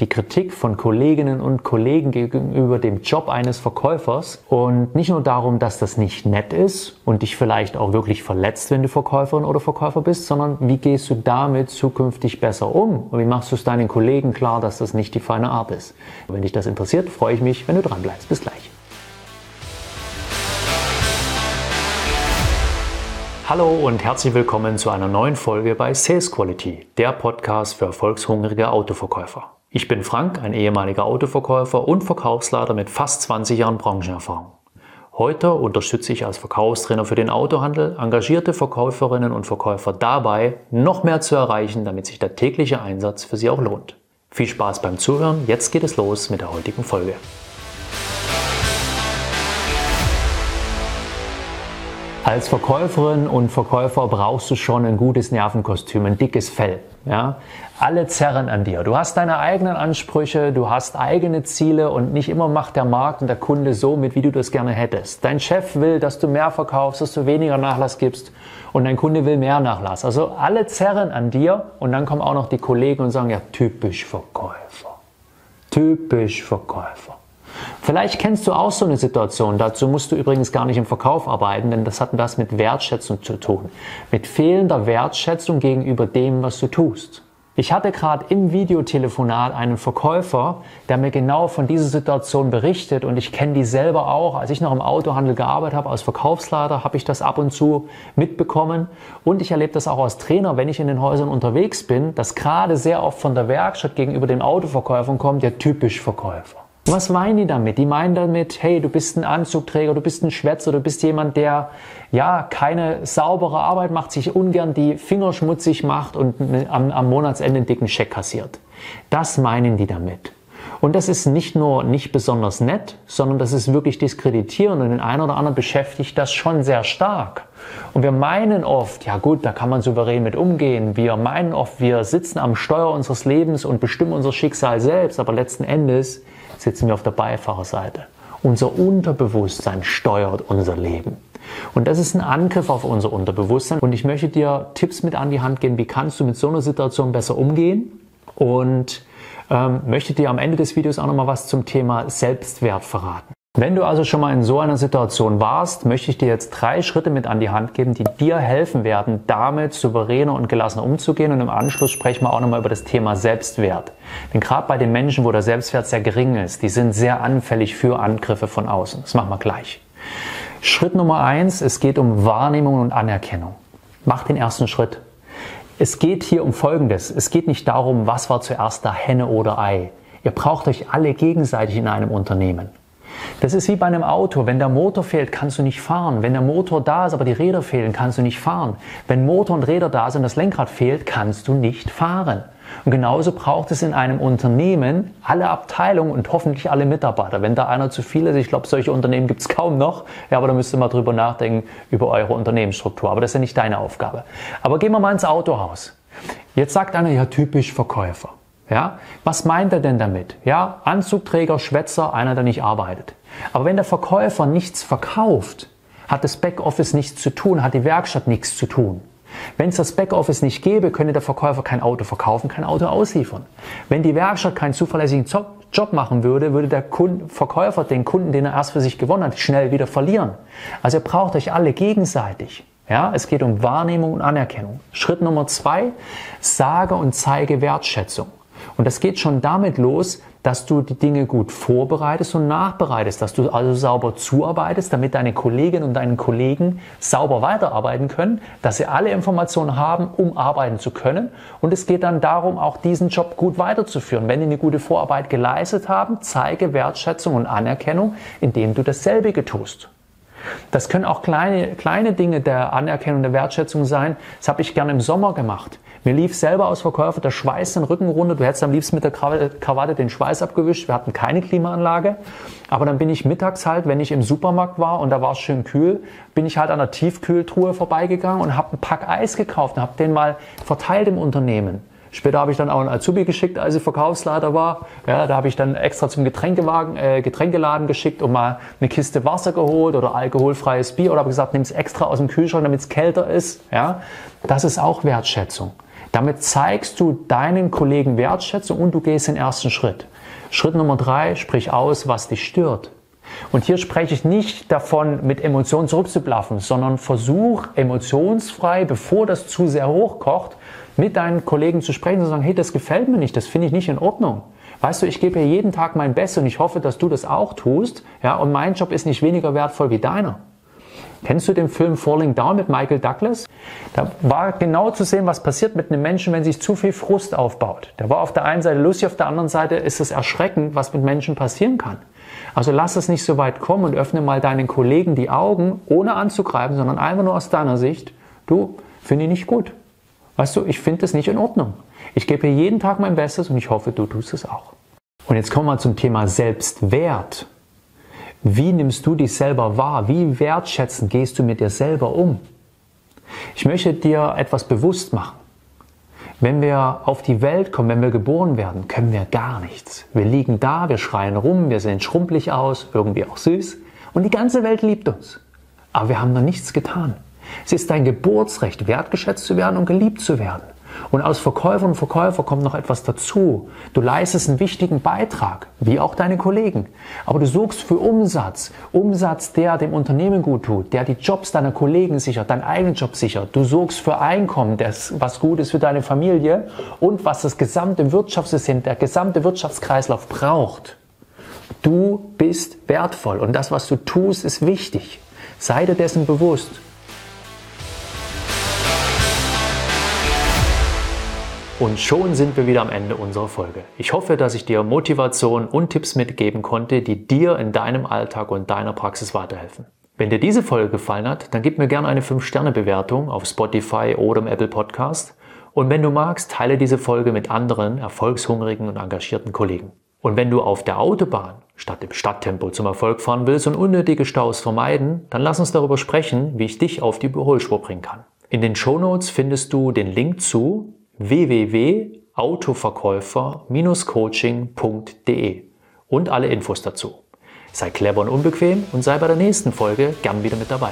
die Kritik von Kolleginnen und Kollegen gegenüber dem Job eines Verkäufers und nicht nur darum, dass das nicht nett ist und dich vielleicht auch wirklich verletzt, wenn du Verkäuferin oder Verkäufer bist, sondern wie gehst du damit zukünftig besser um und wie machst du es deinen Kollegen klar, dass das nicht die feine Art ist. Wenn dich das interessiert, freue ich mich, wenn du dran bleibst. Bis gleich. Hallo und herzlich willkommen zu einer neuen Folge bei Sales Quality, der Podcast für erfolgshungrige Autoverkäufer. Ich bin Frank, ein ehemaliger Autoverkäufer und Verkaufsleiter mit fast 20 Jahren Branchenerfahrung. Heute unterstütze ich als Verkaufstrainer für den Autohandel engagierte Verkäuferinnen und Verkäufer dabei, noch mehr zu erreichen, damit sich der tägliche Einsatz für sie auch lohnt. Viel Spaß beim Zuhören, jetzt geht es los mit der heutigen Folge. Als Verkäuferin und Verkäufer brauchst du schon ein gutes Nervenkostüm, ein dickes Fell. Ja? Alle zerren an dir. Du hast deine eigenen Ansprüche, du hast eigene Ziele und nicht immer macht der Markt und der Kunde so mit, wie du das gerne hättest. Dein Chef will, dass du mehr verkaufst, dass du weniger Nachlass gibst und dein Kunde will mehr Nachlass. Also alle zerren an dir und dann kommen auch noch die Kollegen und sagen, ja, typisch Verkäufer. Typisch Verkäufer. Vielleicht kennst du auch so eine Situation. Dazu musst du übrigens gar nicht im Verkauf arbeiten, denn das hat das mit Wertschätzung zu tun. Mit fehlender Wertschätzung gegenüber dem, was du tust. Ich hatte gerade im Videotelefonat einen Verkäufer, der mir genau von dieser Situation berichtet und ich kenne die selber auch. Als ich noch im Autohandel gearbeitet habe als Verkaufsleiter, habe ich das ab und zu mitbekommen und ich erlebe das auch als Trainer, wenn ich in den Häusern unterwegs bin, dass gerade sehr oft von der Werkstatt gegenüber den Autoverkäufern kommt, der typisch Verkäufer. Was meinen die damit? Die meinen damit, hey, du bist ein Anzugträger, du bist ein Schwätzer, du bist jemand, der ja keine saubere Arbeit macht, sich ungern die Finger schmutzig macht und am, am Monatsende einen dicken Scheck kassiert. Das meinen die damit. Und das ist nicht nur nicht besonders nett, sondern das ist wirklich diskreditierend und den einen oder anderen beschäftigt das schon sehr stark. Und wir meinen oft, ja gut, da kann man souverän mit umgehen. Wir meinen oft, wir sitzen am Steuer unseres Lebens und bestimmen unser Schicksal selbst, aber letzten Endes sitzen wir auf der Beifahrerseite. Unser Unterbewusstsein steuert unser Leben. Und das ist ein Angriff auf unser Unterbewusstsein. Und ich möchte dir Tipps mit an die Hand geben, wie kannst du mit so einer Situation besser umgehen. Und ähm, möchte dir am Ende des Videos auch nochmal was zum Thema Selbstwert verraten. Wenn du also schon mal in so einer Situation warst, möchte ich dir jetzt drei Schritte mit an die Hand geben, die dir helfen werden, damit souveräner und gelassener umzugehen. Und im Anschluss sprechen wir auch nochmal über das Thema Selbstwert. Denn gerade bei den Menschen, wo der Selbstwert sehr gering ist, die sind sehr anfällig für Angriffe von außen. Das machen wir gleich. Schritt Nummer eins, es geht um Wahrnehmung und Anerkennung. Mach den ersten Schritt. Es geht hier um Folgendes. Es geht nicht darum, was war zuerst da Henne oder Ei. Ihr braucht euch alle gegenseitig in einem Unternehmen. Das ist wie bei einem Auto. Wenn der Motor fehlt, kannst du nicht fahren. Wenn der Motor da ist, aber die Räder fehlen, kannst du nicht fahren. Wenn Motor und Räder da sind das Lenkrad fehlt, kannst du nicht fahren. Und genauso braucht es in einem Unternehmen alle Abteilungen und hoffentlich alle Mitarbeiter. Wenn da einer zu viel ist, ich glaube, solche Unternehmen gibt es kaum noch, ja, aber da müsst ihr mal drüber nachdenken über eure Unternehmensstruktur. Aber das ist ja nicht deine Aufgabe. Aber gehen wir mal ins Autohaus. Jetzt sagt einer, ja, typisch Verkäufer. Ja, was meint er denn damit? Ja, Anzugträger, Schwätzer, einer, der nicht arbeitet. Aber wenn der Verkäufer nichts verkauft, hat das Backoffice nichts zu tun, hat die Werkstatt nichts zu tun. Wenn es das Backoffice nicht gäbe, könnte der Verkäufer kein Auto verkaufen, kein Auto ausliefern. Wenn die Werkstatt keinen zuverlässigen Job machen würde, würde der Kunde, Verkäufer den Kunden, den er erst für sich gewonnen hat, schnell wieder verlieren. Also ihr braucht euch alle gegenseitig. Ja, es geht um Wahrnehmung und Anerkennung. Schritt Nummer zwei, sage und zeige Wertschätzung. Und das geht schon damit los, dass du die Dinge gut vorbereitest und nachbereitest, dass du also sauber zuarbeitest, damit deine Kolleginnen und deinen Kollegen sauber weiterarbeiten können, dass sie alle Informationen haben, um arbeiten zu können. Und es geht dann darum, auch diesen Job gut weiterzuführen. Wenn die eine gute Vorarbeit geleistet haben, zeige Wertschätzung und Anerkennung, indem du dasselbe tust. Das können auch kleine, kleine Dinge der Anerkennung, der Wertschätzung sein. Das habe ich gerne im Sommer gemacht. Mir lief selber aus Verkäufer der Schweiß den Rücken runter. Du hättest am liebsten mit der Krawatte den Schweiß abgewischt. Wir hatten keine Klimaanlage. Aber dann bin ich mittags halt, wenn ich im Supermarkt war und da war es schön kühl, bin ich halt an der Tiefkühltruhe vorbeigegangen und habe ein Pack Eis gekauft und habe den mal verteilt im Unternehmen. Später habe ich dann auch einen Azubi geschickt, als ich Verkaufsleiter war. Ja, da habe ich dann extra zum Getränkewagen, äh, Getränkeladen geschickt und mal eine Kiste Wasser geholt oder alkoholfreies Bier oder habe gesagt, nimm es extra aus dem Kühlschrank, damit es kälter ist. Ja, das ist auch Wertschätzung. Damit zeigst du deinen Kollegen Wertschätzung und du gehst den ersten Schritt. Schritt Nummer drei, sprich aus, was dich stört. Und hier spreche ich nicht davon, mit Emotionen zurückzublaffen, sondern versuch emotionsfrei, bevor das zu sehr hochkocht, mit deinen Kollegen zu sprechen und zu sagen, hey, das gefällt mir nicht, das finde ich nicht in Ordnung. Weißt du, ich gebe hier jeden Tag mein Bestes und ich hoffe, dass du das auch tust. Ja, und mein Job ist nicht weniger wertvoll wie deiner. Kennst du den Film Falling Down mit Michael Douglas? Da war genau zu sehen, was passiert mit einem Menschen, wenn sich zu viel Frust aufbaut. Da war auf der einen Seite lustig, auf der anderen Seite ist es erschreckend, was mit Menschen passieren kann. Also lass es nicht so weit kommen und öffne mal deinen Kollegen die Augen, ohne anzugreifen, sondern einfach nur aus deiner Sicht. Du, finde ich nicht gut. Weißt du, ich finde es nicht in Ordnung. Ich gebe hier jeden Tag mein Bestes und ich hoffe, du tust es auch. Und jetzt kommen wir zum Thema Selbstwert. Wie nimmst du dich selber wahr? Wie wertschätzend gehst du mit dir selber um? Ich möchte dir etwas bewusst machen. Wenn wir auf die Welt kommen, wenn wir geboren werden, können wir gar nichts. Wir liegen da, wir schreien rum, wir sehen schrumpelig aus, irgendwie auch süß und die ganze Welt liebt uns. Aber wir haben noch nichts getan. Es ist dein Geburtsrecht, wertgeschätzt zu werden und geliebt zu werden. Und aus Verkäufer und Verkäufer kommt noch etwas dazu. Du leistest einen wichtigen Beitrag, wie auch deine Kollegen. Aber du suchst für Umsatz. Umsatz, der dem Unternehmen gut tut, der die Jobs deiner Kollegen sichert, deinen eigenen Job sichert. Du suchst für Einkommen, das, was gut ist für deine Familie und was das gesamte Wirtschaftssystem, der gesamte Wirtschaftskreislauf braucht. Du bist wertvoll und das, was du tust, ist wichtig. Sei dir dessen bewusst. Und schon sind wir wieder am Ende unserer Folge. Ich hoffe, dass ich dir Motivation und Tipps mitgeben konnte, die dir in deinem Alltag und deiner Praxis weiterhelfen. Wenn dir diese Folge gefallen hat, dann gib mir gerne eine 5-Sterne-Bewertung auf Spotify oder im Apple Podcast. Und wenn du magst, teile diese Folge mit anderen erfolgshungrigen und engagierten Kollegen. Und wenn du auf der Autobahn statt im Stadttempo zum Erfolg fahren willst und unnötige Staus vermeiden, dann lass uns darüber sprechen, wie ich dich auf die Überholspur bringen kann. In den Shownotes findest du den Link zu www.autoverkäufer-coaching.de und alle Infos dazu. Sei clever und unbequem und sei bei der nächsten Folge gern wieder mit dabei.